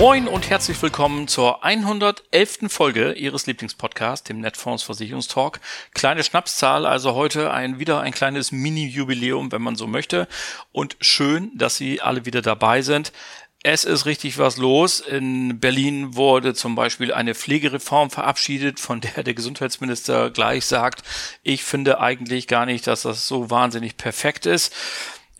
Moin und herzlich willkommen zur 111. Folge Ihres Lieblingspodcasts, dem Netfonds Versicherungstalk. Kleine Schnapszahl, also heute ein, wieder ein kleines Mini-Jubiläum, wenn man so möchte. Und schön, dass Sie alle wieder dabei sind. Es ist richtig was los. In Berlin wurde zum Beispiel eine Pflegereform verabschiedet, von der der Gesundheitsminister gleich sagt, ich finde eigentlich gar nicht, dass das so wahnsinnig perfekt ist.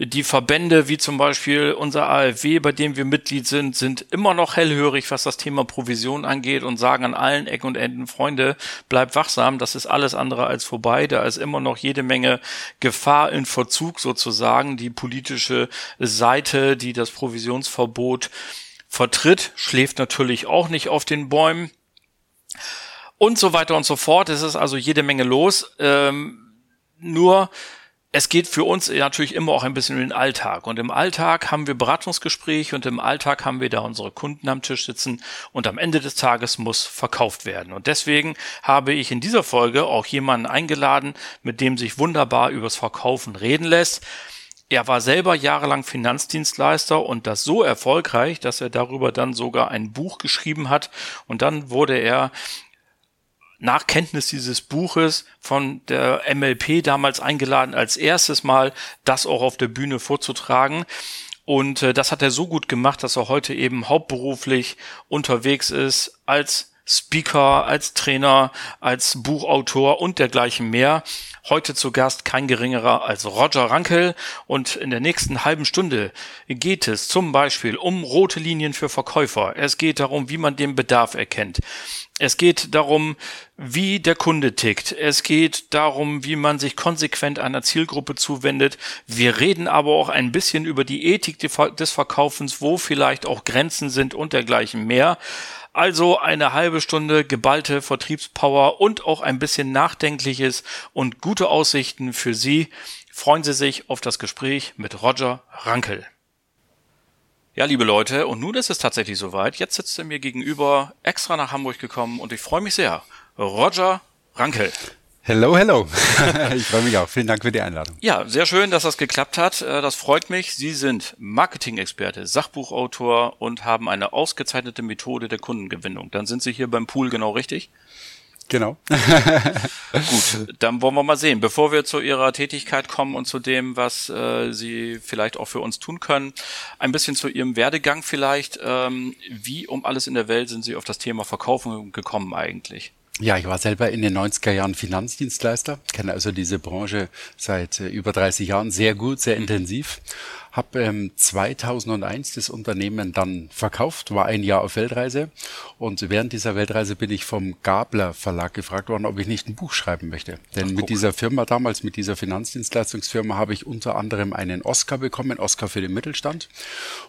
Die Verbände, wie zum Beispiel unser AfW, bei dem wir Mitglied sind, sind immer noch hellhörig, was das Thema Provision angeht und sagen an allen Ecken und Enden, Freunde, bleibt wachsam, das ist alles andere als vorbei. Da ist immer noch jede Menge Gefahr in Verzug sozusagen. Die politische Seite, die das Provisionsverbot vertritt, schläft natürlich auch nicht auf den Bäumen. Und so weiter und so fort. Es ist also jede Menge los. Ähm, nur es geht für uns natürlich immer auch ein bisschen in den Alltag. Und im Alltag haben wir Beratungsgespräche und im Alltag haben wir da unsere Kunden am Tisch sitzen und am Ende des Tages muss verkauft werden. Und deswegen habe ich in dieser Folge auch jemanden eingeladen, mit dem sich wunderbar übers Verkaufen reden lässt. Er war selber jahrelang Finanzdienstleister und das so erfolgreich, dass er darüber dann sogar ein Buch geschrieben hat und dann wurde er nach Kenntnis dieses Buches von der MLP damals eingeladen, als erstes Mal das auch auf der Bühne vorzutragen. Und äh, das hat er so gut gemacht, dass er heute eben hauptberuflich unterwegs ist als Speaker, als Trainer, als Buchautor und dergleichen mehr. Heute zu Gast kein geringerer als Roger Rankel und in der nächsten halben Stunde geht es zum Beispiel um rote Linien für Verkäufer. Es geht darum, wie man den Bedarf erkennt. Es geht darum, wie der Kunde tickt. Es geht darum, wie man sich konsequent einer Zielgruppe zuwendet. Wir reden aber auch ein bisschen über die Ethik des Verkaufens, wo vielleicht auch Grenzen sind und dergleichen mehr. Also eine halbe Stunde geballte Vertriebspower und auch ein bisschen Nachdenkliches und gute Aussichten für Sie. Freuen Sie sich auf das Gespräch mit Roger Rankel. Ja, liebe Leute, und nun ist es tatsächlich soweit. Jetzt sitzt er mir gegenüber, extra nach Hamburg gekommen und ich freue mich sehr. Roger Rankel. Hello, hello. ich freue mich auch. Vielen Dank für die Einladung. Ja, sehr schön, dass das geklappt hat. Äh, das freut mich. Sie sind Marketing-Experte, Sachbuchautor und haben eine ausgezeichnete Methode der Kundengewinnung. Dann sind Sie hier beim Pool genau richtig? Genau. Gut, dann wollen wir mal sehen. Bevor wir zu Ihrer Tätigkeit kommen und zu dem, was äh, Sie vielleicht auch für uns tun können, ein bisschen zu Ihrem Werdegang vielleicht. Ähm, wie um alles in der Welt sind Sie auf das Thema Verkaufen gekommen eigentlich? Ja, ich war selber in den 90er Jahren Finanzdienstleister, kenne also diese Branche seit äh, über 30 Jahren sehr gut, sehr intensiv habe ähm, 2001 das Unternehmen dann verkauft, war ein Jahr auf Weltreise und während dieser Weltreise bin ich vom Gabler Verlag gefragt worden, ob ich nicht ein Buch schreiben möchte. Denn Ach, mit dieser Firma damals, mit dieser Finanzdienstleistungsfirma, habe ich unter anderem einen Oscar bekommen, Oscar für den Mittelstand.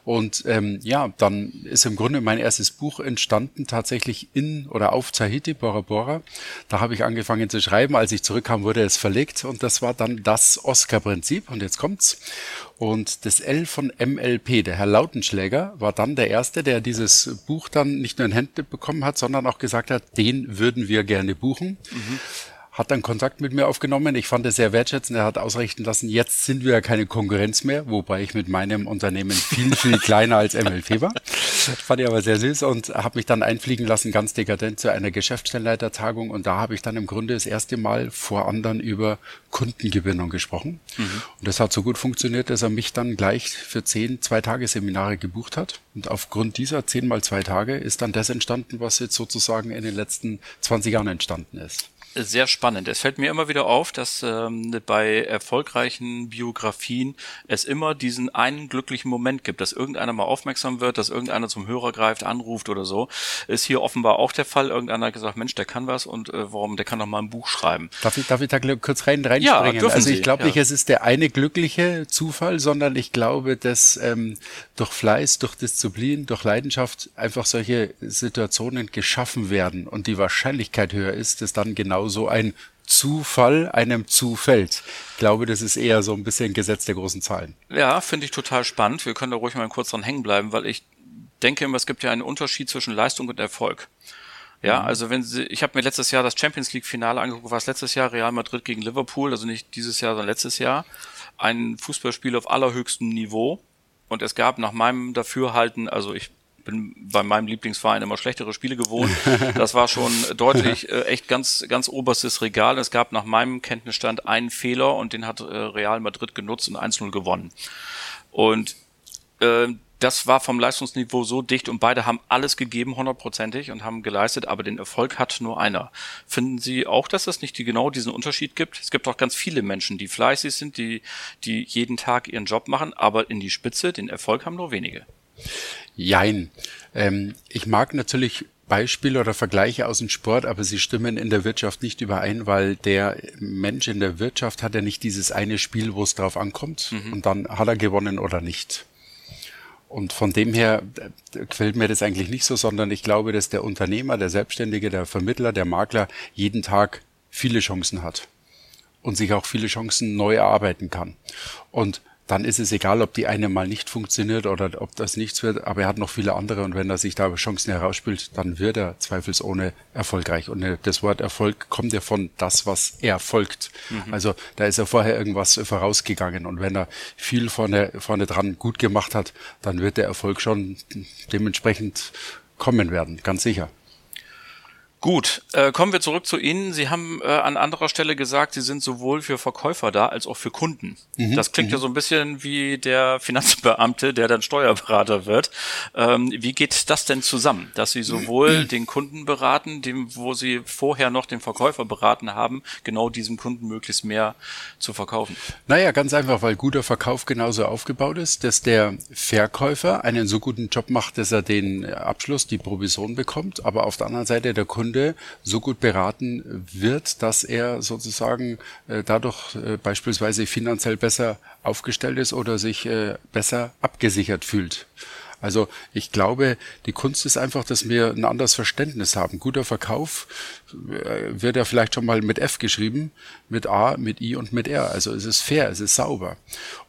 Und ähm, ja, dann ist im Grunde mein erstes Buch entstanden, tatsächlich in oder auf Tahiti, Bora Bora. Da habe ich angefangen zu schreiben. Als ich zurückkam, wurde es verlegt und das war dann das Oscar-Prinzip. Und jetzt kommt's. Und das L von MLP, der Herr Lautenschläger, war dann der Erste, der dieses Buch dann nicht nur in Hände bekommen hat, sondern auch gesagt hat, den würden wir gerne buchen. Mhm hat dann Kontakt mit mir aufgenommen. Ich fand es sehr wertschätzend. Er hat ausrichten lassen, jetzt sind wir ja keine Konkurrenz mehr, wobei ich mit meinem Unternehmen viel, viel kleiner als MLP war. Fand ich aber sehr süß und habe mich dann einfliegen lassen, ganz dekadent zu einer Geschäftsstellenleitertagung. Und da habe ich dann im Grunde das erste Mal vor anderen über Kundengewinnung gesprochen. Mhm. Und das hat so gut funktioniert, dass er mich dann gleich für zehn Zwei-Tage-Seminare gebucht hat. Und aufgrund dieser zehn mal zwei Tage ist dann das entstanden, was jetzt sozusagen in den letzten 20 Jahren entstanden ist. Sehr spannend. Es fällt mir immer wieder auf, dass ähm, bei erfolgreichen Biografien es immer diesen einen glücklichen Moment gibt, dass irgendeiner mal aufmerksam wird, dass irgendeiner zum Hörer greift, anruft oder so. Ist hier offenbar auch der Fall. Irgendeiner hat gesagt, Mensch, der kann was und äh, warum, der kann doch mal ein Buch schreiben. Darf ich, darf ich da kurz rein reinspringen? Ja, also ich glaube ja. nicht, es ist der eine glückliche Zufall, sondern ich glaube, dass ähm, durch Fleiß, durch Disziplin, durch Leidenschaft einfach solche Situationen geschaffen werden und die Wahrscheinlichkeit höher ist, dass dann genau so ein Zufall einem zufällt. Ich glaube, das ist eher so ein bisschen Gesetz der großen Zahlen. Ja, finde ich total spannend. Wir können da ruhig mal kurz dran hängen bleiben, weil ich denke immer, es gibt ja einen Unterschied zwischen Leistung und Erfolg. Ja, mhm. also wenn Sie, ich habe mir letztes Jahr das Champions League Finale angeguckt, war es letztes Jahr Real Madrid gegen Liverpool, also nicht dieses Jahr, sondern letztes Jahr. Ein Fußballspiel auf allerhöchstem Niveau. Und es gab nach meinem Dafürhalten, also ich bin bei meinem Lieblingsverein immer schlechtere Spiele gewohnt. Das war schon deutlich äh, echt ganz ganz oberstes Regal. Es gab nach meinem Kenntnisstand einen Fehler und den hat äh, Real Madrid genutzt und 1-0 gewonnen. Und äh, das war vom Leistungsniveau so dicht und beide haben alles gegeben, hundertprozentig, und haben geleistet, aber den Erfolg hat nur einer. Finden Sie auch, dass es nicht die, genau diesen Unterschied gibt? Es gibt auch ganz viele Menschen, die fleißig sind, die, die jeden Tag ihren Job machen, aber in die Spitze, den Erfolg haben nur wenige. Jein. Ähm, ich mag natürlich Beispiele oder Vergleiche aus dem Sport, aber sie stimmen in der Wirtschaft nicht überein, weil der Mensch in der Wirtschaft hat ja nicht dieses eine Spiel, wo es drauf ankommt mhm. und dann hat er gewonnen oder nicht. Und von dem her äh, quält mir das eigentlich nicht so, sondern ich glaube, dass der Unternehmer, der Selbstständige, der Vermittler, der Makler jeden Tag viele Chancen hat und sich auch viele Chancen neu erarbeiten kann. Und dann ist es egal, ob die eine mal nicht funktioniert oder ob das nichts wird, aber er hat noch viele andere und wenn er sich da Chancen herausspielt, dann wird er zweifelsohne erfolgreich. Und äh, das Wort Erfolg kommt ja von das, was er folgt. Mhm. Also da ist er vorher irgendwas vorausgegangen und wenn er viel vorne, vorne dran gut gemacht hat, dann wird der Erfolg schon dementsprechend kommen werden, ganz sicher. Gut, äh, kommen wir zurück zu Ihnen. Sie haben äh, an anderer Stelle gesagt, Sie sind sowohl für Verkäufer da als auch für Kunden. Mhm, das klingt ja mhm. so ein bisschen wie der Finanzbeamte, der dann Steuerberater wird. Ähm, wie geht das denn zusammen, dass Sie sowohl den Kunden beraten, dem, wo Sie vorher noch den Verkäufer beraten haben, genau diesem Kunden möglichst mehr zu verkaufen? Naja, ganz einfach, weil guter Verkauf genauso aufgebaut ist, dass der Verkäufer einen so guten Job macht, dass er den Abschluss, die Provision bekommt, aber auf der anderen Seite der Kunde Kunde so gut beraten wird, dass er sozusagen äh, dadurch äh, beispielsweise finanziell besser aufgestellt ist oder sich äh, besser abgesichert fühlt. Also ich glaube, die Kunst ist einfach, dass wir ein anderes Verständnis haben. Guter Verkauf wird ja vielleicht schon mal mit F geschrieben, mit A, mit I und mit R. Also es ist fair, es ist sauber.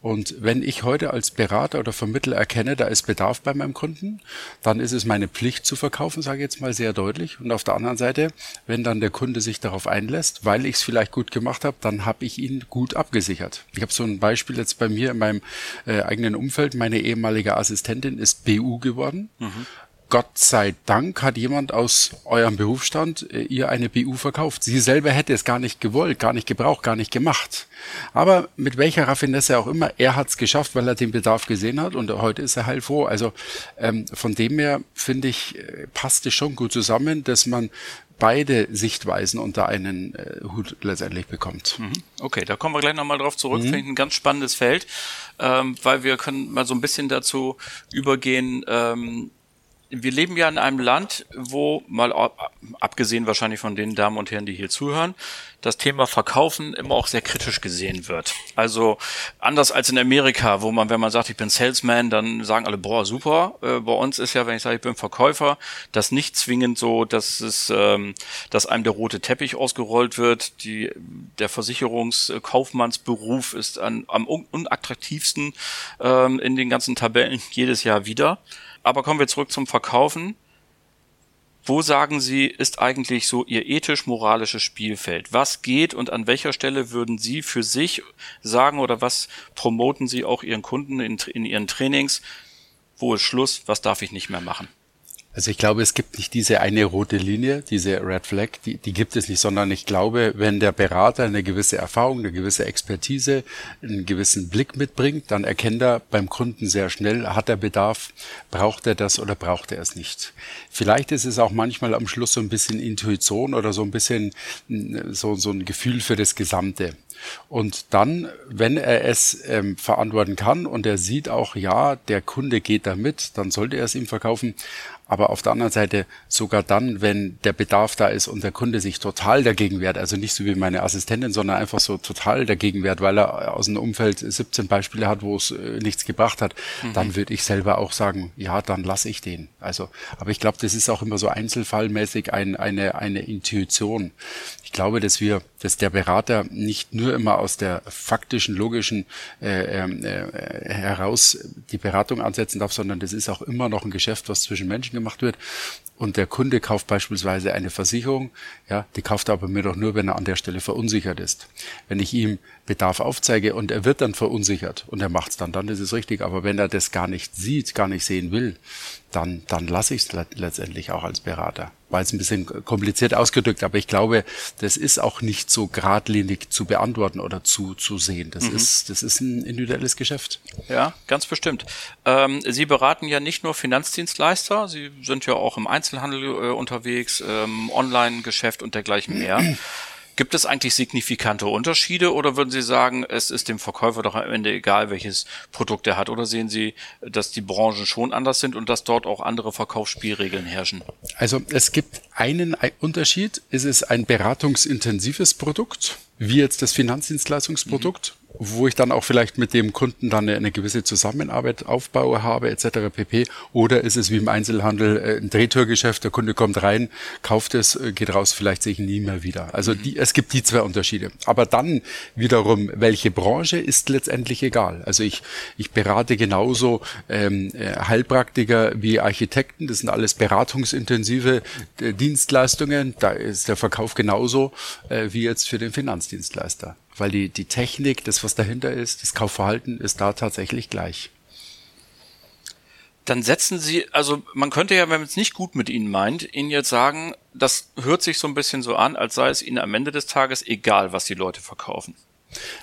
Und wenn ich heute als Berater oder Vermittler erkenne, da ist Bedarf bei meinem Kunden, dann ist es meine Pflicht zu verkaufen, sage ich jetzt mal sehr deutlich. Und auf der anderen Seite, wenn dann der Kunde sich darauf einlässt, weil ich es vielleicht gut gemacht habe, dann habe ich ihn gut abgesichert. Ich habe so ein Beispiel jetzt bei mir in meinem äh, eigenen Umfeld. Meine ehemalige Assistentin ist BU geworden. Mhm. Gott sei Dank hat jemand aus eurem Berufsstand äh, ihr eine BU verkauft. Sie selber hätte es gar nicht gewollt, gar nicht gebraucht, gar nicht gemacht. Aber mit welcher Raffinesse auch immer, er hat es geschafft, weil er den Bedarf gesehen hat und heute ist er heilfroh. Also ähm, von dem her finde ich, äh, passt es schon gut zusammen, dass man beide Sichtweisen unter einen äh, Hut letztendlich bekommt. Mhm. Okay, da kommen wir gleich nochmal drauf zurück. Mhm. Finde ich ein ganz spannendes Feld, ähm, weil wir können mal so ein bisschen dazu übergehen, ähm, wir leben ja in einem Land, wo mal abgesehen wahrscheinlich von den Damen und Herren, die hier zuhören, das Thema Verkaufen immer auch sehr kritisch gesehen wird. Also anders als in Amerika, wo man, wenn man sagt, ich bin Salesman, dann sagen alle, boah, super. Äh, bei uns ist ja, wenn ich sage, ich bin Verkäufer, das nicht zwingend so, dass es, ähm, dass einem der rote Teppich ausgerollt wird. Die, der Versicherungskaufmannsberuf ist an, am unattraktivsten ähm, in den ganzen Tabellen jedes Jahr wieder. Aber kommen wir zurück zum Verkaufen. Wo sagen Sie, ist eigentlich so Ihr ethisch-moralisches Spielfeld? Was geht und an welcher Stelle würden Sie für sich sagen oder was promoten Sie auch Ihren Kunden in, in Ihren Trainings? Wo ist Schluss? Was darf ich nicht mehr machen? Also ich glaube, es gibt nicht diese eine rote Linie, diese Red Flag, die, die gibt es nicht, sondern ich glaube, wenn der Berater eine gewisse Erfahrung, eine gewisse Expertise, einen gewissen Blick mitbringt, dann erkennt er beim Kunden sehr schnell, hat er Bedarf, braucht er das oder braucht er es nicht. Vielleicht ist es auch manchmal am Schluss so ein bisschen Intuition oder so ein bisschen so, so ein Gefühl für das Gesamte. Und dann, wenn er es ähm, verantworten kann und er sieht auch, ja, der Kunde geht da mit, dann sollte er es ihm verkaufen. Aber auf der anderen Seite sogar dann, wenn der Bedarf da ist und der Kunde sich total dagegen wehrt, also nicht so wie meine Assistentin, sondern einfach so total dagegen wehrt, weil er aus dem Umfeld 17 Beispiele hat, wo es äh, nichts gebracht hat, mhm. dann würde ich selber auch sagen, ja, dann lasse ich den. Also, aber ich glaube, das ist auch immer so einzelfallmäßig ein, eine, eine Intuition. Ich glaube, dass wir, dass der Berater nicht nur immer aus der faktischen, logischen äh, ähm, äh, heraus die Beratung ansetzen darf, sondern das ist auch immer noch ein Geschäft, was zwischen Menschen gemacht wird und der Kunde kauft beispielsweise eine Versicherung, ja, die kauft er aber mir doch nur, wenn er an der Stelle verunsichert ist. Wenn ich ihm Bedarf aufzeige und er wird dann verunsichert und er macht's dann, dann ist es richtig. Aber wenn er das gar nicht sieht, gar nicht sehen will, dann, dann lasse ich es letztendlich auch als Berater. War jetzt ein bisschen kompliziert ausgedrückt, aber ich glaube, das ist auch nicht so geradlinig zu beantworten oder zu, zu sehen. Das mhm. ist, das ist ein individuelles Geschäft. Ja, ganz bestimmt. Ähm, Sie beraten ja nicht nur Finanzdienstleister, Sie sind ja auch im Einzelhandel äh, unterwegs, ähm, Online-Geschäft und dergleichen mehr. Gibt es eigentlich signifikante Unterschiede oder würden Sie sagen, es ist dem Verkäufer doch am Ende egal, welches Produkt er hat? Oder sehen Sie, dass die Branchen schon anders sind und dass dort auch andere Verkaufsspielregeln herrschen? Also es gibt einen Unterschied. Ist es ein beratungsintensives Produkt, wie jetzt das Finanzdienstleistungsprodukt? Mhm wo ich dann auch vielleicht mit dem Kunden dann eine, eine gewisse Zusammenarbeit aufbaue habe etc. pp. Oder ist es wie im Einzelhandel äh, ein Drehtürgeschäft, der Kunde kommt rein, kauft es, äh, geht raus, vielleicht sehe ich ihn nie mehr wieder. Also die, es gibt die zwei Unterschiede. Aber dann wiederum, welche Branche ist letztendlich egal. Also ich, ich berate genauso ähm, äh, Heilpraktiker wie Architekten, das sind alles beratungsintensive Dienstleistungen. Da ist der Verkauf genauso äh, wie jetzt für den Finanzdienstleister weil die, die Technik, das was dahinter ist, das Kaufverhalten ist da tatsächlich gleich. Dann setzen Sie, also man könnte ja, wenn man es nicht gut mit Ihnen meint, Ihnen jetzt sagen, das hört sich so ein bisschen so an, als sei es Ihnen am Ende des Tages egal, was die Leute verkaufen.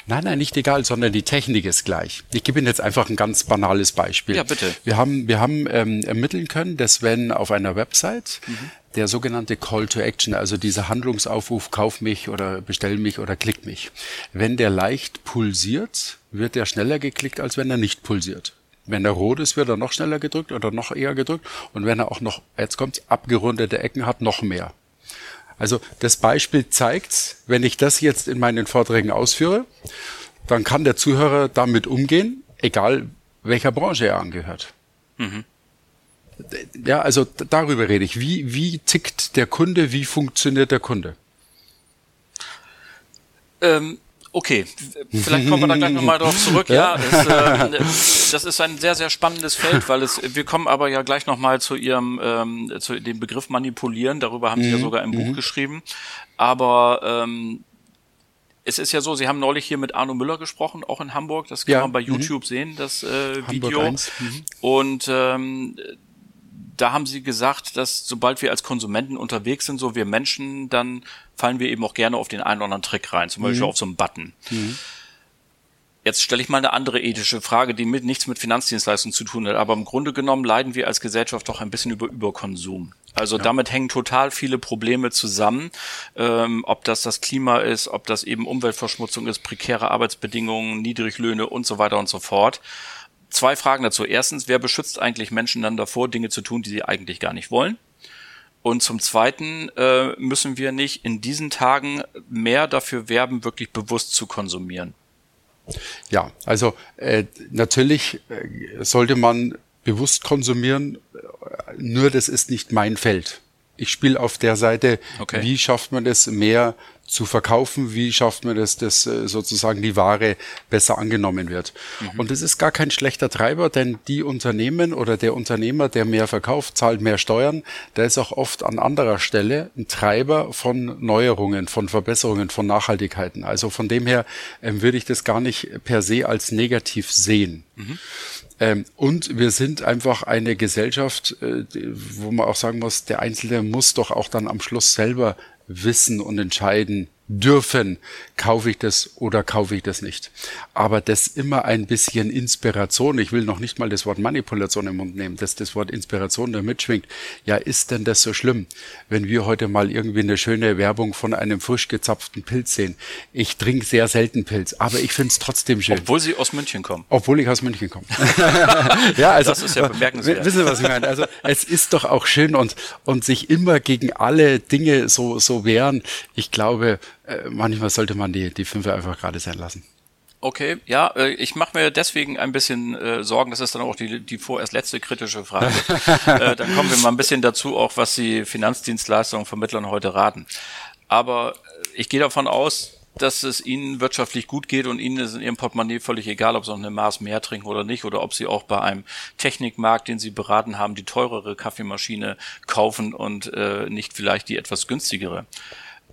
Nein, nein, nicht egal, sondern die Technik ist gleich. Ich gebe Ihnen jetzt einfach ein ganz banales Beispiel. Ja, bitte. Wir haben, wir haben ähm, ermitteln können, dass wenn auf einer Website mhm. Der sogenannte Call to Action, also dieser Handlungsaufruf, kauf mich oder bestell mich oder klick mich, wenn der leicht pulsiert, wird er schneller geklickt, als wenn er nicht pulsiert. Wenn er rot ist, wird er noch schneller gedrückt oder noch eher gedrückt. Und wenn er auch noch, jetzt kommt's, abgerundete Ecken hat, noch mehr. Also das Beispiel zeigt, wenn ich das jetzt in meinen Vorträgen ausführe, dann kann der Zuhörer damit umgehen, egal welcher Branche er angehört. Mhm. Ja, also darüber rede ich. Wie, wie tickt der Kunde? Wie funktioniert der Kunde? Ähm, Okay, vielleicht kommen wir da gleich nochmal drauf zurück. Ja, ja es, äh, das ist ein sehr, sehr spannendes Feld, weil es, wir kommen aber ja gleich nochmal zu Ihrem, ähm, zu dem Begriff manipulieren. Darüber haben Sie ja mhm. sogar im Buch mhm. geschrieben. Aber ähm, es ist ja so, Sie haben neulich hier mit Arno Müller gesprochen, auch in Hamburg. Das kann ja. man bei mhm. YouTube mhm. sehen, das äh, Video. Mhm. Und ähm, da haben sie gesagt, dass sobald wir als Konsumenten unterwegs sind, so wir Menschen, dann fallen wir eben auch gerne auf den einen oder anderen Trick rein, zum Beispiel mhm. auf so einen Button. Mhm. Jetzt stelle ich mal eine andere ethische Frage, die mit nichts mit Finanzdienstleistungen zu tun hat, aber im Grunde genommen leiden wir als Gesellschaft doch ein bisschen über Überkonsum. Also ja. damit hängen total viele Probleme zusammen, ähm, ob das das Klima ist, ob das eben Umweltverschmutzung ist, prekäre Arbeitsbedingungen, Niedriglöhne und so weiter und so fort zwei Fragen dazu. Erstens, wer beschützt eigentlich Menschen dann davor, Dinge zu tun, die sie eigentlich gar nicht wollen? Und zum Zweiten äh, müssen wir nicht in diesen Tagen mehr dafür werben, wirklich bewusst zu konsumieren. Ja, also äh, natürlich äh, sollte man bewusst konsumieren, nur das ist nicht mein Feld. Ich spiele auf der Seite, okay. wie schafft man es mehr zu verkaufen, wie schafft man das, dass äh, sozusagen die Ware besser angenommen wird. Mhm. Und es ist gar kein schlechter Treiber, denn die Unternehmen oder der Unternehmer, der mehr verkauft, zahlt mehr Steuern, der ist auch oft an anderer Stelle ein Treiber von Neuerungen, von Verbesserungen, von Nachhaltigkeiten. Also von dem her ähm, würde ich das gar nicht per se als negativ sehen. Mhm. Ähm, und wir sind einfach eine Gesellschaft, äh, wo man auch sagen muss, der Einzelne muss doch auch dann am Schluss selber wissen und entscheiden, dürfen, kaufe ich das oder kaufe ich das nicht. Aber das immer ein bisschen Inspiration, ich will noch nicht mal das Wort Manipulation im Mund nehmen, dass das Wort Inspiration da mitschwingt. Ja, ist denn das so schlimm, wenn wir heute mal irgendwie eine schöne Werbung von einem frisch gezapften Pilz sehen? Ich trinke sehr selten Pilz, aber ich finde es trotzdem schön. Obwohl Sie aus München kommen. Obwohl ich aus München komme. ja, also, das ist ja bemerkenswert. Wissen Sie, was ich meine? Also es ist doch auch schön und, und sich immer gegen alle Dinge so, so wehren. Ich glaube, äh, manchmal sollte man die, die Fünfe einfach gerade sein lassen. Okay, ja, äh, ich mache mir deswegen ein bisschen äh, Sorgen, das ist dann auch die, die vorerst letzte kritische Frage. äh, dann kommen wir mal ein bisschen dazu, auch was die Finanzdienstleistungen Vermittlern heute raten. Aber äh, ich gehe davon aus, dass es ihnen wirtschaftlich gut geht und ihnen ist in ihrem Portemonnaie völlig egal, ob sie noch eine Maß mehr trinken oder nicht oder ob sie auch bei einem Technikmarkt, den sie beraten haben, die teurere Kaffeemaschine kaufen und äh, nicht vielleicht die etwas günstigere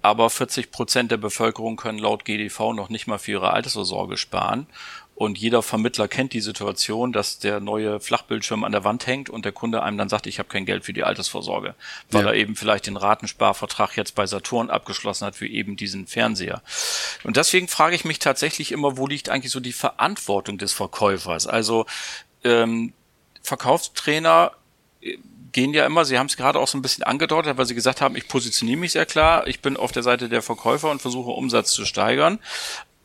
aber 40 Prozent der Bevölkerung können laut GDV noch nicht mal für ihre Altersvorsorge sparen. Und jeder Vermittler kennt die Situation, dass der neue Flachbildschirm an der Wand hängt und der Kunde einem dann sagt, ich habe kein Geld für die Altersvorsorge, weil ja. er eben vielleicht den Ratensparvertrag jetzt bei Saturn abgeschlossen hat für eben diesen Fernseher. Und deswegen frage ich mich tatsächlich immer, wo liegt eigentlich so die Verantwortung des Verkäufers? Also ähm, Verkaufstrainer gehen ja immer, Sie haben es gerade auch so ein bisschen angedeutet, weil Sie gesagt haben, ich positioniere mich sehr klar, ich bin auf der Seite der Verkäufer und versuche Umsatz zu steigern.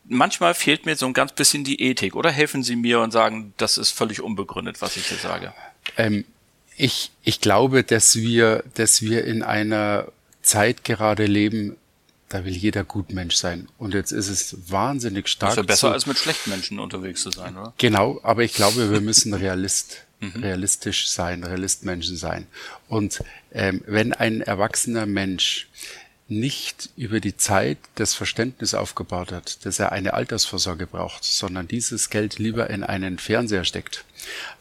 Manchmal fehlt mir so ein ganz bisschen die Ethik. Oder helfen Sie mir und sagen, das ist völlig unbegründet, was ich hier sage? Ähm, ich, ich glaube, dass wir, dass wir in einer Zeit gerade leben, da will jeder Gutmensch sein. Und jetzt ist es wahnsinnig stark. Das ist ja besser, als mit schlechten Menschen unterwegs zu sein, oder? Genau, aber ich glaube, wir müssen Realist mhm. realistisch sein, Realistmenschen sein. Und ähm, wenn ein erwachsener Mensch nicht über die Zeit das Verständnis aufgebaut hat, dass er eine Altersvorsorge braucht, sondern dieses Geld lieber in einen Fernseher steckt,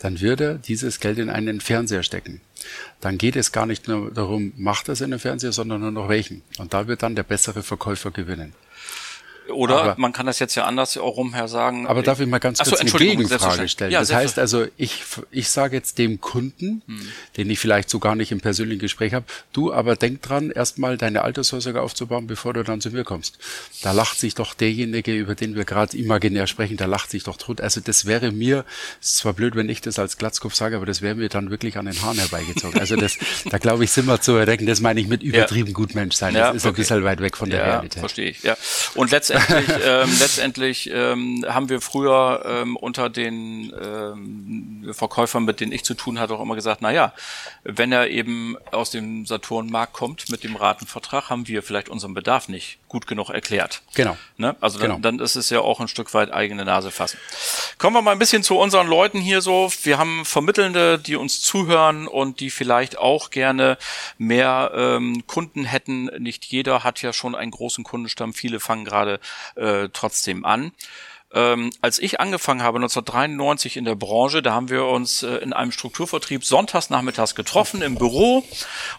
dann wird er dieses Geld in einen Fernseher stecken. Dann geht es gar nicht nur darum, macht er es in den Fernseher, sondern nur noch welchen. Und da wird dann der bessere Verkäufer gewinnen. Oder aber, man kann das jetzt ja anders auch rumher sagen. Aber darf ich mal ganz kurz so, eine Gegenfrage stellen? Ja, das heißt also, ich, ich sage jetzt dem Kunden, hm. den ich vielleicht so gar nicht im persönlichen Gespräch habe, du aber denk dran, erstmal deine Altersvorsorge aufzubauen, bevor du dann zu mir kommst. Da lacht sich doch derjenige, über den wir gerade imaginär sprechen, da lacht sich doch tot. Also das wäre mir, ist zwar blöd, wenn ich das als Glatzkopf sage, aber das wäre mir dann wirklich an den Haaren herbeigezogen. Also das, da glaube ich, sind wir zu erdecken. Das meine ich mit übertrieben ja. Gutmensch sein. Das ja, ist okay. ein bisschen weit weg von der ja, Realität. Verstehe ich, ja. Und letztendlich letztendlich, ähm, letztendlich ähm, haben wir früher ähm, unter den ähm, Verkäufern, mit denen ich zu tun hatte, auch immer gesagt, na ja, wenn er eben aus dem Saturnmarkt kommt mit dem Ratenvertrag, haben wir vielleicht unseren Bedarf nicht gut genug erklärt. Genau. Ne? Also dann, genau. dann ist es ja auch ein Stück weit eigene Nase fassen. Kommen wir mal ein bisschen zu unseren Leuten hier so. Wir haben Vermittelnde, die uns zuhören und die vielleicht auch gerne mehr ähm, Kunden hätten. Nicht jeder hat ja schon einen großen Kundenstamm. Viele fangen gerade äh, trotzdem an. Ähm, als ich angefangen habe 1993 in der Branche, da haben wir uns äh, in einem Strukturvertrieb sonntags nachmittags getroffen im Büro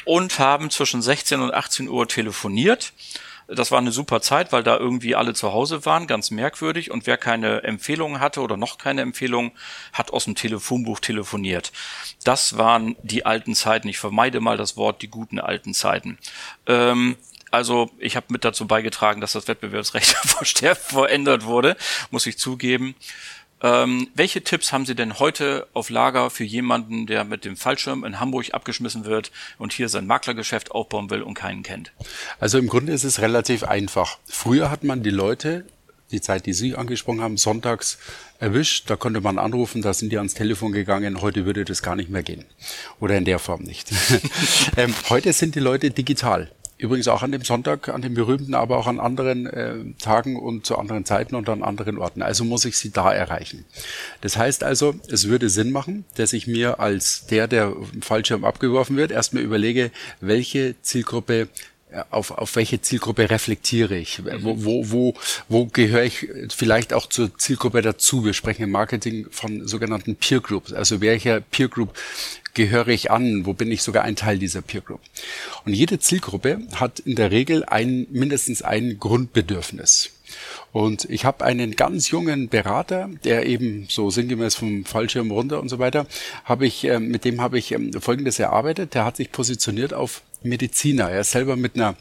und haben zwischen 16 und 18 Uhr telefoniert. Das war eine super Zeit, weil da irgendwie alle zu Hause waren, ganz merkwürdig. Und wer keine Empfehlungen hatte oder noch keine Empfehlungen, hat aus dem Telefonbuch telefoniert. Das waren die alten Zeiten. Ich vermeide mal das Wort die guten alten Zeiten. Ähm, also ich habe mit dazu beigetragen, dass das Wettbewerbsrecht verändert wurde, muss ich zugeben. Ähm, welche Tipps haben Sie denn heute auf Lager für jemanden, der mit dem Fallschirm in Hamburg abgeschmissen wird und hier sein Maklergeschäft aufbauen will und keinen kennt? Also im Grunde ist es relativ einfach. Früher hat man die Leute, die Zeit, die Sie angesprochen haben, sonntags erwischt. Da konnte man anrufen, da sind die ans Telefon gegangen. Heute würde das gar nicht mehr gehen. Oder in der Form nicht. ähm, heute sind die Leute digital. Übrigens auch an dem Sonntag, an dem berühmten, aber auch an anderen äh, Tagen und zu anderen Zeiten und an anderen Orten. Also muss ich sie da erreichen. Das heißt also, es würde Sinn machen, dass ich mir als der, der im Fallschirm abgeworfen wird, erstmal überlege, welche Zielgruppe äh, auf, auf welche Zielgruppe reflektiere ich? Wo, wo, wo, wo gehöre ich vielleicht auch zur Zielgruppe dazu? Wir sprechen im Marketing von sogenannten Peer Groups. Also welcher Peer Group gehöre ich an? Wo bin ich sogar ein Teil dieser Peer Group? Und jede Zielgruppe hat in der Regel ein, mindestens ein Grundbedürfnis. Und ich habe einen ganz jungen Berater, der eben so sinngemäß vom Fallschirm runter und so weiter, habe ich, äh, mit dem habe ich ähm, Folgendes erarbeitet. Der hat sich positioniert auf Mediziner. Er ist selber mit einer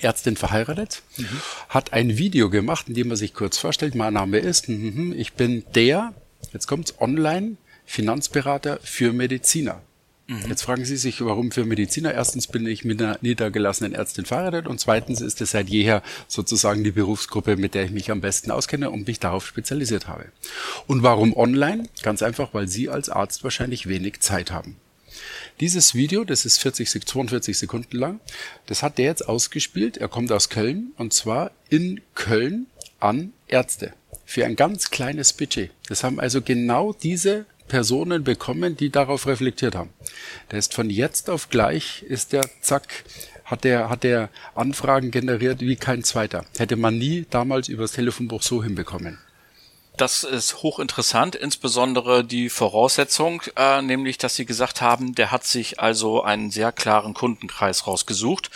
Ärztin verheiratet, mhm. hat ein Video gemacht, in dem er sich kurz vorstellt, mein Name ist, mhm, ich bin der, jetzt kommt's, online Finanzberater für Mediziner. Mhm. Jetzt fragen Sie sich, warum für Mediziner? Erstens bin ich mit einer niedergelassenen Ärztin verheiratet und zweitens ist es seit jeher sozusagen die Berufsgruppe, mit der ich mich am besten auskenne und mich darauf spezialisiert habe. Und warum online? Ganz einfach, weil Sie als Arzt wahrscheinlich wenig Zeit haben. Dieses Video, das ist 40, 42 Sekunden lang, das hat der jetzt ausgespielt. Er kommt aus Köln und zwar in Köln an Ärzte für ein ganz kleines Budget. Das haben also genau diese Personen bekommen, die darauf reflektiert haben. Der ist von jetzt auf gleich, ist der zack, hat der, hat der Anfragen generiert wie kein zweiter. Hätte man nie damals übers Telefonbuch so hinbekommen. Das ist hochinteressant, insbesondere die Voraussetzung, äh, nämlich, dass Sie gesagt haben, der hat sich also einen sehr klaren Kundenkreis rausgesucht.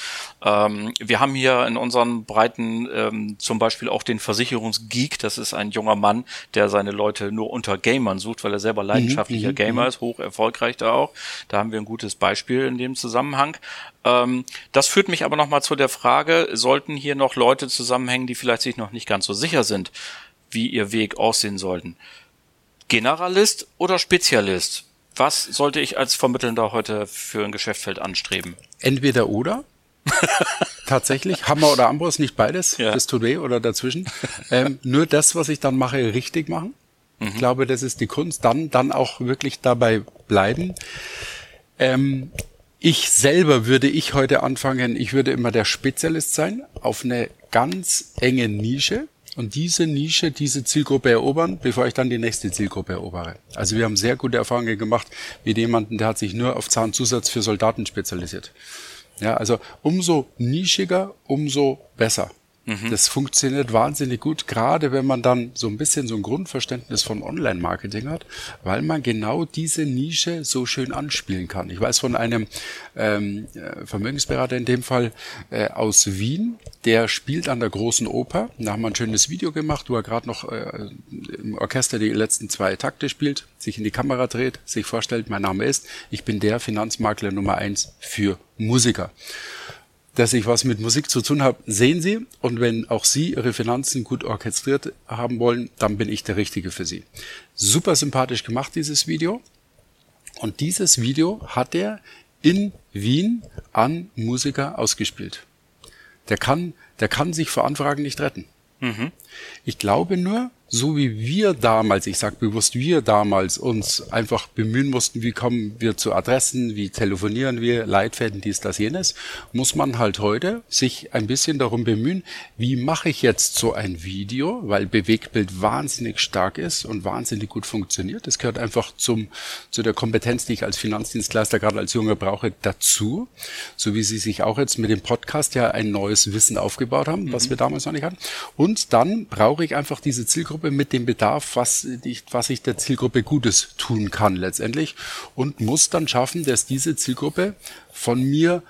Ähm, wir haben hier in unseren Breiten ähm, zum Beispiel auch den Versicherungsgeek. Das ist ein junger Mann, der seine Leute nur unter Gamern sucht, weil er selber mhm, leidenschaftlicher mhm, Gamer mhm. ist, hoch erfolgreich da auch. Da haben wir ein gutes Beispiel in dem Zusammenhang. Ähm, das führt mich aber nochmal zu der Frage, sollten hier noch Leute zusammenhängen, die vielleicht sich noch nicht ganz so sicher sind? Wie ihr Weg aussehen sollten. Generalist oder Spezialist? Was sollte ich als Vermittelnder heute für ein Geschäftsfeld anstreben? Entweder oder. Tatsächlich. Hammer oder Ambrus, nicht beides. Ja. Das tut weh oder dazwischen. Ähm, nur das, was ich dann mache, richtig machen. Mhm. Ich glaube, das ist die Kunst. Dann, dann auch wirklich dabei bleiben. Ähm, ich selber würde ich heute anfangen, ich würde immer der Spezialist sein auf eine ganz enge Nische und diese Nische, diese Zielgruppe erobern, bevor ich dann die nächste Zielgruppe erobere. Also wir haben sehr gute Erfahrungen gemacht mit jemandem, der hat sich nur auf Zahnzusatz für Soldaten spezialisiert. Ja, also umso nischiger, umso besser. Mhm. Das funktioniert wahnsinnig gut, gerade wenn man dann so ein bisschen so ein Grundverständnis von Online-Marketing hat, weil man genau diese Nische so schön anspielen kann. Ich weiß von einem ähm, Vermögensberater in dem Fall äh, aus Wien, der spielt an der großen Oper. Da haben wir ein schönes Video gemacht, wo er gerade noch äh, im Orchester die letzten zwei Takte spielt, sich in die Kamera dreht, sich vorstellt, mein Name ist, ich bin der Finanzmakler Nummer eins für Musiker dass ich was mit Musik zu tun habe, sehen Sie. Und wenn auch Sie Ihre Finanzen gut orchestriert haben wollen, dann bin ich der Richtige für Sie. Super sympathisch gemacht, dieses Video. Und dieses Video hat er in Wien an Musiker ausgespielt. Der kann, der kann sich vor Anfragen nicht retten. Mhm. Ich glaube nur, so wie wir damals, ich sage bewusst wir damals, uns einfach bemühen mussten, wie kommen wir zu Adressen, wie telefonieren wir, Leitfäden, dies, das, jenes, muss man halt heute sich ein bisschen darum bemühen, wie mache ich jetzt so ein Video, weil Bewegtbild wahnsinnig stark ist und wahnsinnig gut funktioniert. Das gehört einfach zum, zu der Kompetenz, die ich als Finanzdienstleister gerade als Junge brauche, dazu. So wie Sie sich auch jetzt mit dem Podcast ja ein neues Wissen aufgebaut haben, mhm. was wir damals noch nicht hatten. Und dann brauche ich einfach diese Zielgruppe Zielgruppe mit dem Bedarf, was ich, was ich der Zielgruppe Gutes tun kann letztendlich und muss dann schaffen, dass diese Zielgruppe von mir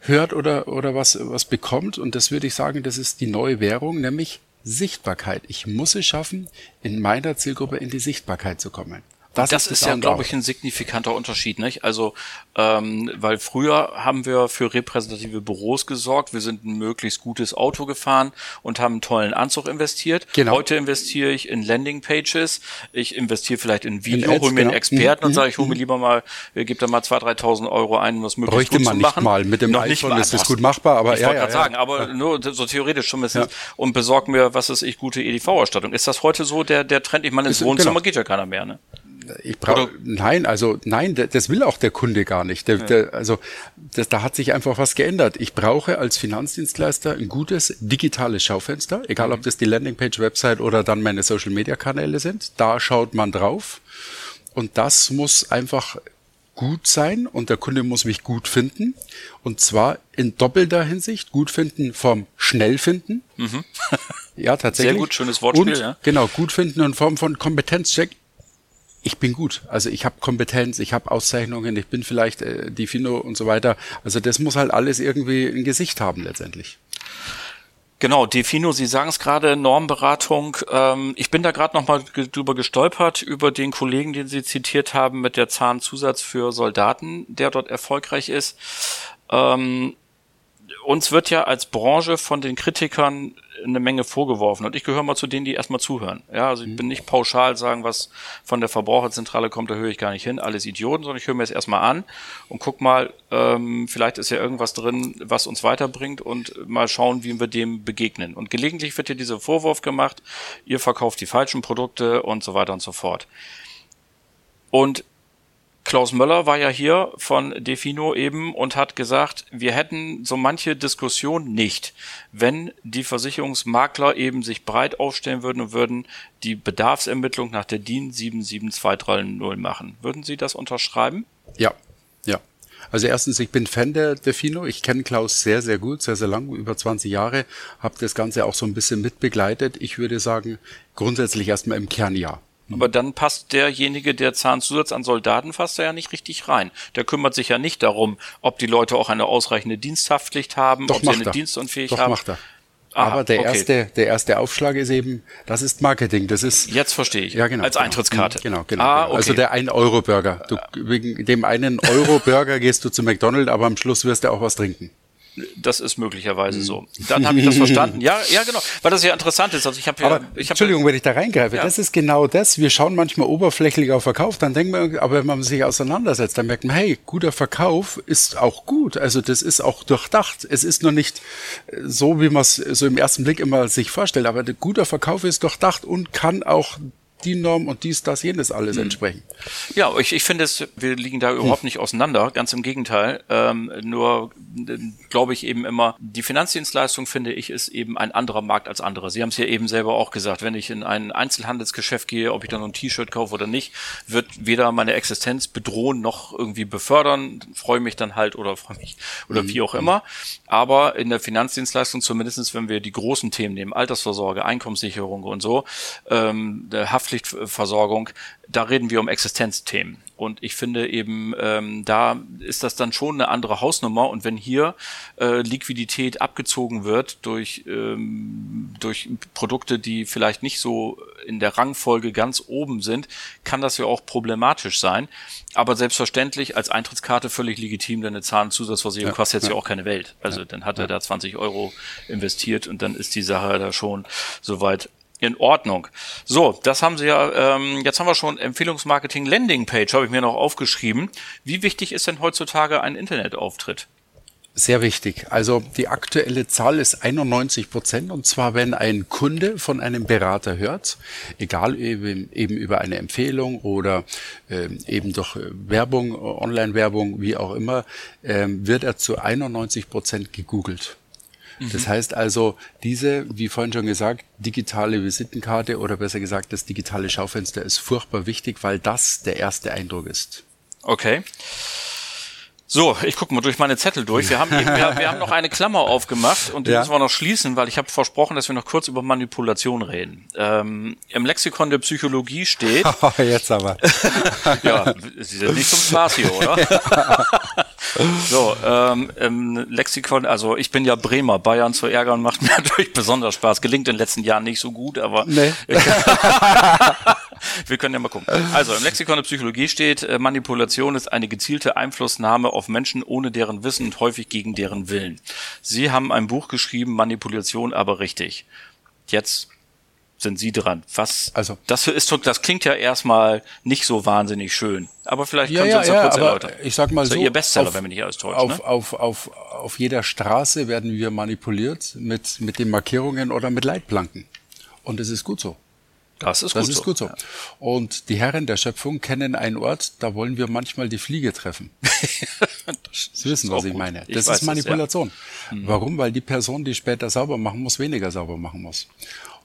hört oder, oder was, was bekommt. Und das würde ich sagen, das ist die neue Währung, nämlich Sichtbarkeit. Ich muss es schaffen, in meiner Zielgruppe in die Sichtbarkeit zu kommen. Das, das ist, ist ja, glaube ich, ein signifikanter Unterschied, nicht? Also, ähm, weil früher haben wir für repräsentative Büros gesorgt, wir sind ein möglichst gutes Auto gefahren und haben einen tollen Anzug investiert. Genau. Heute investiere ich in Landingpages, ich investiere vielleicht in Video, in hole mir genau. einen Experten mhm. und sage, ich hole mir mhm. lieber mal, gib da mal 2.000, 3.000 Euro ein, um das möglichst Bräuchte gut man zu machen. Nicht mal. Mit dem Noch iPhone nicht ist das gut machbar, aber ich ja, wollte ja, gerade ja. sagen, aber nur so theoretisch schon ja. und besorg mir, was ist ich, gute EDV-Ausstattung. Ist das heute so der, der Trend? Ich meine, ins Wohnzimmer genau. geht ja keiner mehr, ne? Ich brauche nein, also nein, das will auch der Kunde gar nicht. Der, ja. der, also das, da hat sich einfach was geändert. Ich brauche als Finanzdienstleister ein gutes digitales Schaufenster, egal mhm. ob das die Landingpage, Website oder dann meine Social Media Kanäle sind. Da schaut man drauf und das muss einfach gut sein und der Kunde muss mich gut finden. Und zwar in doppelter Hinsicht. Gut finden vom Schnellfinden. Mhm. ja, tatsächlich. Sehr gut, schönes Wortspiel, und, ja. Genau, gut finden in Form von Kompetenzcheck ich bin gut. Also ich habe Kompetenz, ich habe Auszeichnungen, ich bin vielleicht äh, die Fino und so weiter. Also das muss halt alles irgendwie ein Gesicht haben letztendlich. Genau, Defino, Sie sagen es gerade, Normberatung. Ähm, ich bin da gerade nochmal drüber gestolpert, über den Kollegen, den Sie zitiert haben, mit der Zahnzusatz für Soldaten, der dort erfolgreich ist. Ähm, uns wird ja als Branche von den Kritikern eine Menge vorgeworfen und ich gehöre mal zu denen, die erstmal zuhören. Ja, also ich mhm. bin nicht pauschal sagen, was von der Verbraucherzentrale kommt, da höre ich gar nicht hin, alles Idioten, sondern ich höre mir es erstmal an und guck mal, ähm, vielleicht ist ja irgendwas drin, was uns weiterbringt und mal schauen, wie wir dem begegnen. Und gelegentlich wird hier dieser Vorwurf gemacht, ihr verkauft die falschen Produkte und so weiter und so fort. Und Klaus Möller war ja hier von Defino eben und hat gesagt, wir hätten so manche Diskussion nicht, wenn die Versicherungsmakler eben sich breit aufstellen würden und würden die Bedarfsermittlung nach der DIN 77230 machen. Würden Sie das unterschreiben? Ja, ja. Also erstens, ich bin Fan der Defino. Ich kenne Klaus sehr, sehr gut, sehr, sehr lang, über 20 Jahre, habe das Ganze auch so ein bisschen mitbegleitet. Ich würde sagen, grundsätzlich erstmal im Kern ja. Aber dann passt derjenige, der Zahnzusatz an Soldaten fasst, da ja nicht richtig rein. Der kümmert sich ja nicht darum, ob die Leute auch eine ausreichende Diensthaftpflicht haben, Doch, ob sie eine er. Dienstunfähigkeit Doch, haben. Macht er. Aha, Aber der okay. erste, der erste Aufschlag ist eben, das ist Marketing. Das ist jetzt verstehe ich. Ja, genau. Als Eintrittskarte. Genau, genau. Ah, genau. okay. Also der 1 Euro Burger. Du, wegen dem einen Euro Burger gehst du zu McDonald's, aber am Schluss wirst du auch was trinken. Das ist möglicherweise so. Dann habe ich das verstanden. Ja, ja, genau. Weil das ja interessant ist. Also ich habe ja, aber, ich hab Entschuldigung, wenn ich da reingreife. Ja. Das ist genau das. Wir schauen manchmal oberflächlich auf Verkauf, dann denken wir, aber wenn man sich auseinandersetzt, dann merkt man, hey, guter Verkauf ist auch gut. Also das ist auch durchdacht. Es ist nur nicht so, wie man es so im ersten Blick immer sich vorstellt. Aber guter Verkauf ist durchdacht und kann auch die Norm und dies, das, jenes alles hm. entsprechen. Ja, ich, ich finde es, wir liegen da überhaupt hm. nicht auseinander, ganz im Gegenteil. Ähm, nur äh, glaube ich eben immer, die Finanzdienstleistung, finde ich, ist eben ein anderer Markt als andere. Sie haben es ja eben selber auch gesagt, wenn ich in ein Einzelhandelsgeschäft gehe, ob ich dann ein T-Shirt kaufe oder nicht, wird weder meine Existenz bedrohen noch irgendwie befördern. Freue mich dann halt oder freue mich oder mhm. wie auch immer. Aber in der Finanzdienstleistung, zumindestens wenn wir die großen Themen nehmen, Altersvorsorge, Einkommenssicherung und so, ähm, der Haftpflichtversorgung, da reden wir um Existenzthemen. Und ich finde eben, ähm, da ist das dann schon eine andere Hausnummer. Und wenn hier äh, Liquidität abgezogen wird durch, ähm, durch Produkte, die vielleicht nicht so in der Rangfolge ganz oben sind, kann das ja auch problematisch sein. Aber selbstverständlich als Eintrittskarte völlig legitim, denn eine Zahnzusatzversicherung ja, kostet jetzt ja. ja auch keine Welt. Also ja, dann hat er da 20 Euro investiert und dann ist die Sache da schon soweit in Ordnung. So, das haben Sie ja, ähm, jetzt haben wir schon Empfehlungsmarketing Landingpage, habe ich mir noch aufgeschrieben. Wie wichtig ist denn heutzutage ein Internetauftritt? Sehr wichtig. Also die aktuelle Zahl ist 91 Prozent und zwar wenn ein Kunde von einem Berater hört, egal eben, eben über eine Empfehlung oder äh, eben durch Werbung, Online-Werbung, wie auch immer, äh, wird er zu 91 Prozent gegoogelt. Das heißt also, diese, wie vorhin schon gesagt, digitale Visitenkarte oder besser gesagt das digitale Schaufenster ist furchtbar wichtig, weil das der erste Eindruck ist. Okay. So, ich gucke mal durch meine Zettel durch. Wir haben, eben, wir, wir, haben noch eine Klammer aufgemacht und die ja. müssen wir noch schließen, weil ich habe versprochen, dass wir noch kurz über Manipulation reden. Ähm, Im Lexikon der Psychologie steht. Jetzt aber. ja, Sie sind nicht zum Spaß hier, oder? so, ähm, im Lexikon, also ich bin ja Bremer, Bayern zu ärgern macht mir natürlich besonders Spaß. Gelingt in den letzten Jahren nicht so gut, aber nee. wir können ja mal gucken. Also im Lexikon der Psychologie steht, äh, Manipulation ist eine gezielte Einflussnahme auf Menschen ohne deren Wissen und häufig gegen deren Willen. Sie haben ein Buch geschrieben, Manipulation aber richtig. Jetzt sind Sie dran. Was? Also das ist das klingt ja erstmal nicht so wahnsinnig schön, aber vielleicht ja, können Sie uns ja, ja, kurz erläutern. Ich sag mal so, Ihr Bestseller, auf, wenn mich nicht alles täuscht. Auf, ne? auf, auf, auf jeder Straße werden wir manipuliert mit mit den Markierungen oder mit Leitplanken und es ist gut so. Das ist, das gut, ist so. gut so. Und die Herren der Schöpfung kennen einen Ort, da wollen wir manchmal die Fliege treffen. Sie wissen, was ich gut. meine. Das ich ist Manipulation. Es, ja. Mhm. Warum? Weil die Person, die später sauber machen muss, weniger sauber machen muss.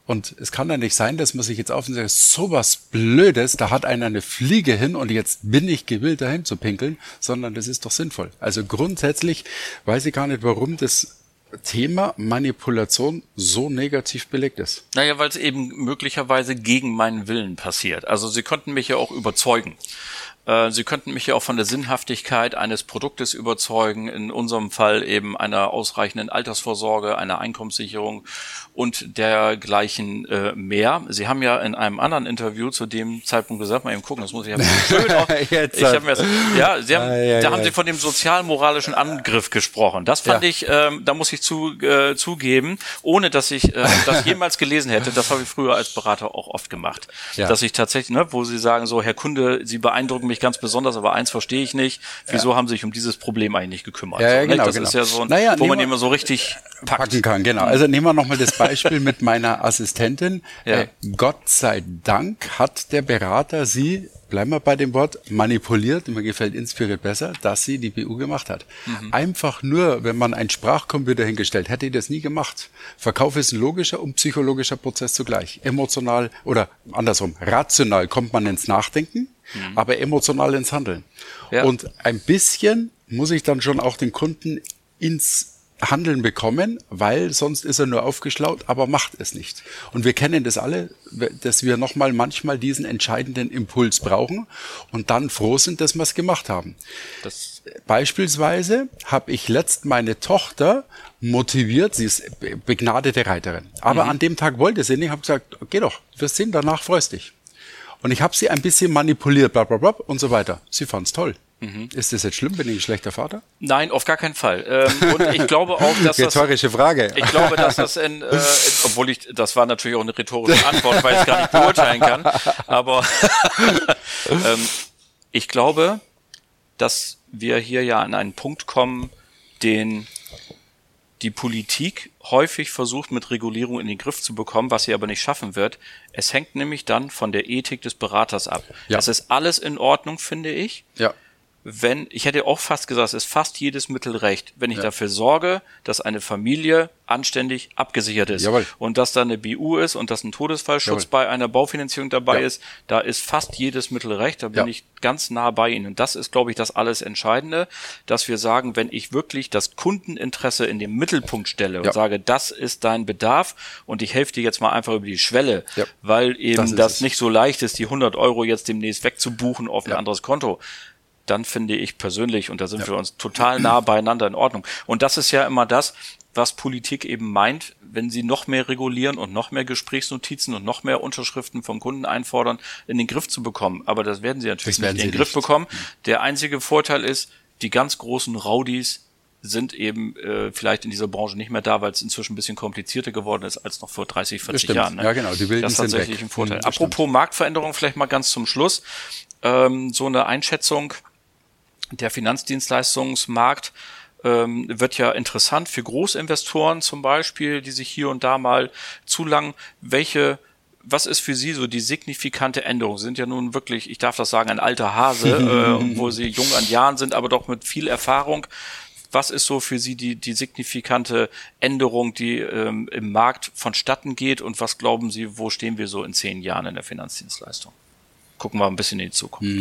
Und es kann ja nicht sein, dass man sich jetzt auf und sagt, so was Blödes, da hat einer eine Fliege hin und jetzt bin ich gewillt, dahin zu pinkeln, sondern das ist doch sinnvoll. Also grundsätzlich weiß ich gar nicht, warum das Thema Manipulation so negativ belegt ist? Naja, weil es eben möglicherweise gegen meinen Willen passiert. Also sie konnten mich ja auch überzeugen. Äh, Sie könnten mich ja auch von der Sinnhaftigkeit eines Produktes überzeugen, in unserem Fall eben einer ausreichenden Altersvorsorge, einer Einkommenssicherung und dergleichen äh, mehr. Sie haben ja in einem anderen Interview zu dem Zeitpunkt gesagt, mal eben gucken, das muss ich ja schön auch, ich hab mir das, ja, Sie haben, ah, ja, da ja. haben Sie von dem sozialmoralischen Angriff gesprochen. Das fand ja. ich, ähm, da muss ich zu, äh, zugeben, ohne dass ich äh, das jemals gelesen hätte, das habe ich früher als Berater auch oft gemacht, dass ich tatsächlich, ne, wo Sie sagen so, Herr Kunde, Sie beeindrucken mich ganz besonders, aber eins verstehe ich nicht, wieso haben Sie sich um dieses Problem eigentlich nicht gekümmert? Ja, ja, genau, das genau. ist ja so ein, naja, wo man immer so richtig packt. packen kann, genau. Also nehmen wir nochmal das Beispiel mit meiner Assistentin. Ja. Äh, Gott sei Dank hat der Berater sie, bleiben wir bei dem Wort, manipuliert, mir gefällt inspiriert besser, dass sie die BU gemacht hat. Mhm. Einfach nur, wenn man einen Sprachcomputer hingestellt, hätte ich das nie gemacht. Verkauf ist ein logischer und psychologischer Prozess zugleich. Emotional oder andersrum, rational kommt man ins Nachdenken, mhm. aber emotional ins Handeln. Ja. Und ein bisschen muss ich dann schon auch den Kunden ins Handeln bekommen, weil sonst ist er nur aufgeschlaut, aber macht es nicht. Und wir kennen das alle, dass wir nochmal manchmal diesen entscheidenden Impuls brauchen und dann froh sind, dass wir es gemacht haben. Das Beispielsweise habe ich letzt meine Tochter motiviert, sie ist begnadete Reiterin, aber mhm. an dem Tag wollte sie nicht, habe gesagt, geh doch, wirst sehen, danach freust dich. Und ich habe sie ein bisschen manipuliert, bla bla bla und so weiter. Sie fand's toll. Mhm. Ist das jetzt schlimm, bin ich ein schlechter Vater? Nein, auf gar keinen Fall. Ähm, und ich glaube auch, dass das. Rhetorische Frage. Ich glaube, dass das in, äh, obwohl ich, das war natürlich auch eine rhetorische Antwort, weil ich es gar nicht beurteilen kann. Aber ähm, ich glaube, dass wir hier ja an einen Punkt kommen, den die Politik häufig versucht, mit Regulierung in den Griff zu bekommen, was sie aber nicht schaffen wird. Es hängt nämlich dann von der Ethik des Beraters ab. Ja. Das ist alles in Ordnung, finde ich. Ja wenn, ich hätte auch fast gesagt, es ist fast jedes Mittel recht, wenn ich ja. dafür sorge, dass eine Familie anständig abgesichert ist. Jawohl. Und dass da eine BU ist und dass ein Todesfallschutz Jawohl. bei einer Baufinanzierung dabei ja. ist, da ist fast jedes Mittel recht, da bin ja. ich ganz nah bei Ihnen. Und das ist, glaube ich, das alles Entscheidende, dass wir sagen, wenn ich wirklich das Kundeninteresse in den Mittelpunkt stelle und sage, das ist dein Bedarf und ich helfe dir jetzt mal einfach über die Schwelle, weil eben das, das nicht so leicht ist, die 100 Euro jetzt demnächst wegzubuchen auf ein anderes Konto dann finde ich persönlich, und da sind ja. wir uns total nah beieinander in Ordnung. Und das ist ja immer das, was Politik eben meint, wenn sie noch mehr regulieren und noch mehr Gesprächsnotizen und noch mehr Unterschriften vom Kunden einfordern, in den Griff zu bekommen. Aber das werden sie natürlich werden nicht in den Griff nicht. bekommen. Der einzige Vorteil ist, die ganz großen Rowdies sind eben äh, vielleicht in dieser Branche nicht mehr da, weil es inzwischen ein bisschen komplizierter geworden ist als noch vor 30, 40 Jahren. Ne? Ja, genau. Die Wilden das ist tatsächlich ein Vorteil. Mhm, Apropos. Marktveränderung, vielleicht mal ganz zum Schluss. Ähm, so eine Einschätzung der Finanzdienstleistungsmarkt ähm, wird ja interessant für Großinvestoren zum Beispiel, die sich hier und da mal zu lang, welche was ist für Sie so die signifikante Änderung? Sie sind ja nun wirklich, ich darf das sagen, ein alter Hase, äh, wo Sie jung an Jahren sind, aber doch mit viel Erfahrung. Was ist so für Sie die, die signifikante Änderung, die ähm, im Markt vonstatten geht? Und was glauben Sie, wo stehen wir so in zehn Jahren in der Finanzdienstleistung? Gucken wir ein bisschen in die Zukunft.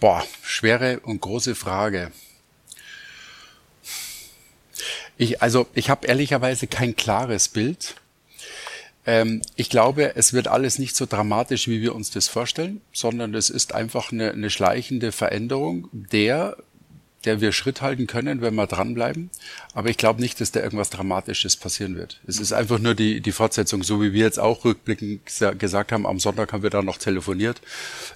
Boah, schwere und große Frage. Ich, also ich habe ehrlicherweise kein klares Bild. Ähm, ich glaube, es wird alles nicht so dramatisch, wie wir uns das vorstellen, sondern es ist einfach eine, eine schleichende Veränderung der der wir Schritt halten können, wenn wir dranbleiben. Aber ich glaube nicht, dass da irgendwas Dramatisches passieren wird. Es ist einfach nur die, die Fortsetzung, so wie wir jetzt auch rückblickend gesagt haben, am Sonntag haben wir da noch telefoniert.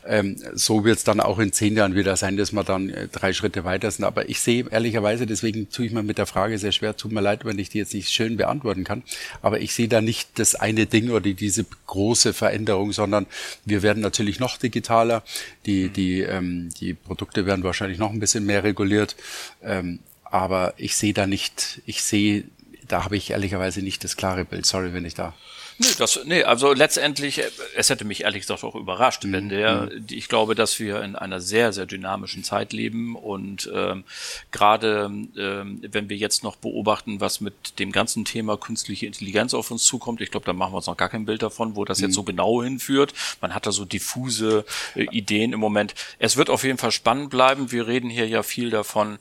Ähm, so wird es dann auch in zehn Jahren wieder sein, dass wir dann äh, drei Schritte weiter sind. Aber ich sehe ehrlicherweise, deswegen tue ich mir mit der Frage sehr schwer, tut mir leid, wenn ich die jetzt nicht schön beantworten kann. Aber ich sehe da nicht das eine Ding oder diese große Veränderung, sondern wir werden natürlich noch digitaler. Die, die, ähm, die Produkte werden wahrscheinlich noch ein bisschen mehr reguliert kontrolliert. Ähm, aber ich sehe da nicht, ich sehe, da habe ich ehrlicherweise nicht das klare Bild. Sorry, wenn ich da Nee, das, nee, also letztendlich, äh, es hätte mich ehrlich gesagt auch überrascht, mhm. wenn der, mhm. ich glaube, dass wir in einer sehr, sehr dynamischen Zeit leben und ähm, gerade ähm, wenn wir jetzt noch beobachten, was mit dem ganzen Thema künstliche Intelligenz auf uns zukommt, ich glaube, da machen wir uns noch gar kein Bild davon, wo das mhm. jetzt so genau hinführt. Man hat da so diffuse äh, Ideen im Moment. Es wird auf jeden Fall spannend bleiben. Wir reden hier ja viel davon,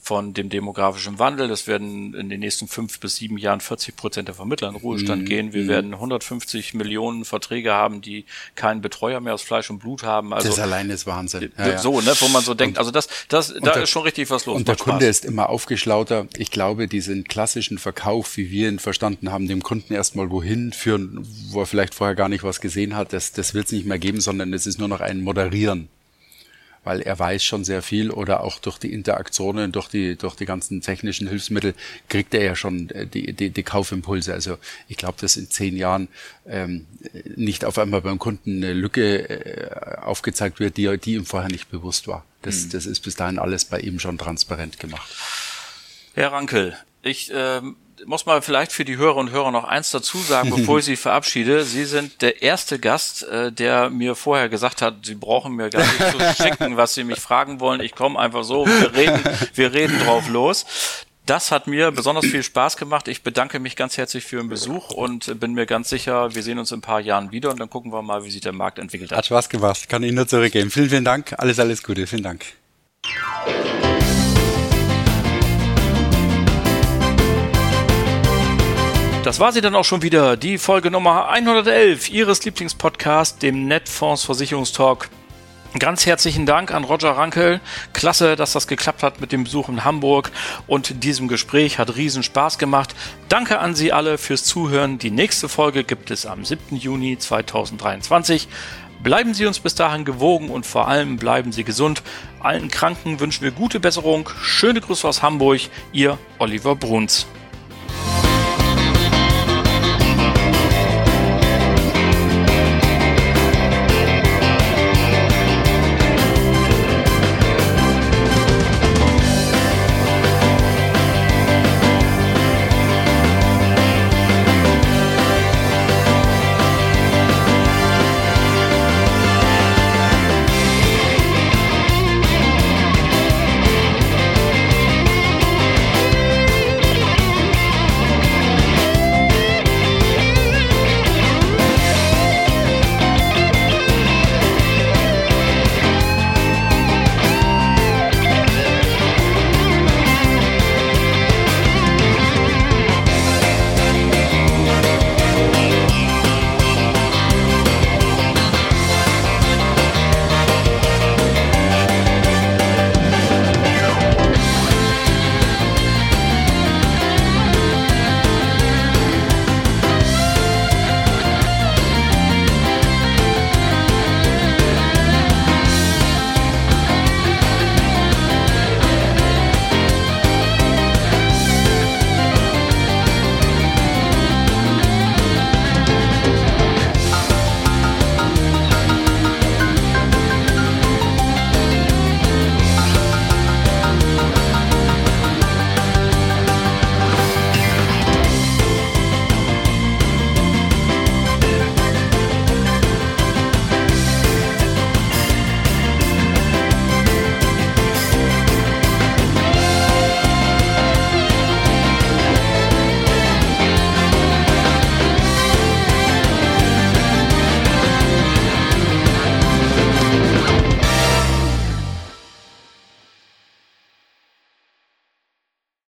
von dem demografischen Wandel. Das werden in den nächsten fünf bis sieben Jahren 40 Prozent der Vermittler in Ruhestand mhm. gehen. Wir werden 150 Millionen Verträge haben, die keinen Betreuer mehr aus Fleisch und Blut haben. Also das alleine ist Wahnsinn. Ja, ja. So, ne, wo man so denkt, also das, das, da der, ist schon richtig was los. Und der Kunde ist immer aufgeschlauter. Ich glaube, diesen klassischen Verkauf, wie wir ihn verstanden haben, dem Kunden erstmal wohin führen, wo er vielleicht vorher gar nicht was gesehen hat, das, das wird es nicht mehr geben, sondern es ist nur noch ein Moderieren weil er weiß schon sehr viel oder auch durch die Interaktionen, durch die, durch die ganzen technischen Hilfsmittel kriegt er ja schon äh, die, die, die Kaufimpulse. Also ich glaube, dass in zehn Jahren ähm, nicht auf einmal beim Kunden eine Lücke äh, aufgezeigt wird, die, die ihm vorher nicht bewusst war. Das, mhm. das ist bis dahin alles bei ihm schon transparent gemacht. Herr Rankel, ich ähm, muss mal vielleicht für die Hörer und Hörer noch eins dazu sagen, bevor ich Sie verabschiede. Sie sind der erste Gast, äh, der mir vorher gesagt hat, Sie brauchen mir gar nicht zu schicken, was Sie mich fragen wollen. Ich komme einfach so, wir reden, wir reden drauf los. Das hat mir besonders viel Spaß gemacht. Ich bedanke mich ganz herzlich für den Besuch und bin mir ganz sicher, wir sehen uns in ein paar Jahren wieder und dann gucken wir mal, wie sich der Markt entwickelt hat. Hat Spaß gemacht. Kann ich nur zurückgeben. Vielen, vielen Dank. Alles, alles Gute. Vielen Dank. Das war sie dann auch schon wieder, die Folge Nummer 111 Ihres Lieblingspodcasts, dem Netfonds Versicherungstalk. Ganz herzlichen Dank an Roger Rankel. Klasse, dass das geklappt hat mit dem Besuch in Hamburg und diesem Gespräch hat riesen Spaß gemacht. Danke an Sie alle fürs Zuhören. Die nächste Folge gibt es am 7. Juni 2023. Bleiben Sie uns bis dahin gewogen und vor allem bleiben Sie gesund. Allen Kranken wünschen wir gute Besserung. Schöne Grüße aus Hamburg. Ihr Oliver Bruns.